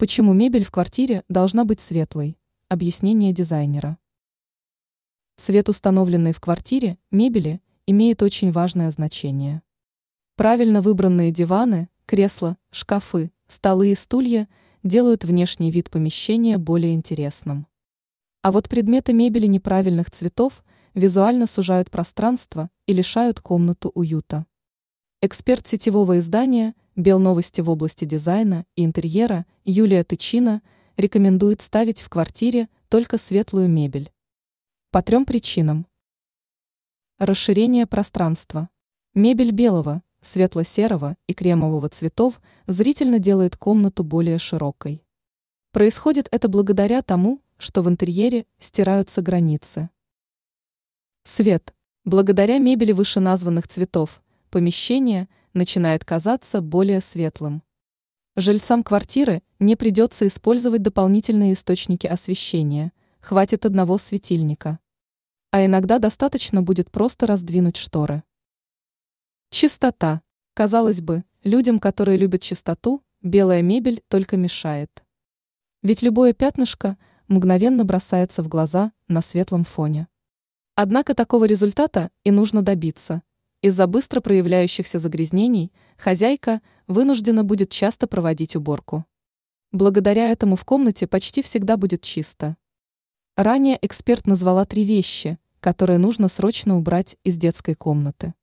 Почему мебель в квартире должна быть светлой? Объяснение дизайнера. Цвет, установленный в квартире, мебели, имеет очень важное значение. Правильно выбранные диваны, кресла, шкафы, столы и стулья делают внешний вид помещения более интересным. А вот предметы мебели неправильных цветов визуально сужают пространство и лишают комнату уюта. Эксперт сетевого издания Белновости в области дизайна и интерьера Юлия Тычина рекомендует ставить в квартире только светлую мебель. По трем причинам. Расширение пространства. Мебель белого, светло-серого и кремового цветов зрительно делает комнату более широкой. Происходит это благодаря тому, что в интерьере стираются границы. Свет. Благодаря мебели вышеназванных цветов – помещение начинает казаться более светлым. Жильцам квартиры не придется использовать дополнительные источники освещения, хватит одного светильника. А иногда достаточно будет просто раздвинуть шторы. Чистота. Казалось бы, людям, которые любят чистоту, белая мебель только мешает. Ведь любое пятнышко мгновенно бросается в глаза на светлом фоне. Однако такого результата и нужно добиться – из-за быстро проявляющихся загрязнений хозяйка вынуждена будет часто проводить уборку. Благодаря этому в комнате почти всегда будет чисто. Ранее эксперт назвала три вещи, которые нужно срочно убрать из детской комнаты.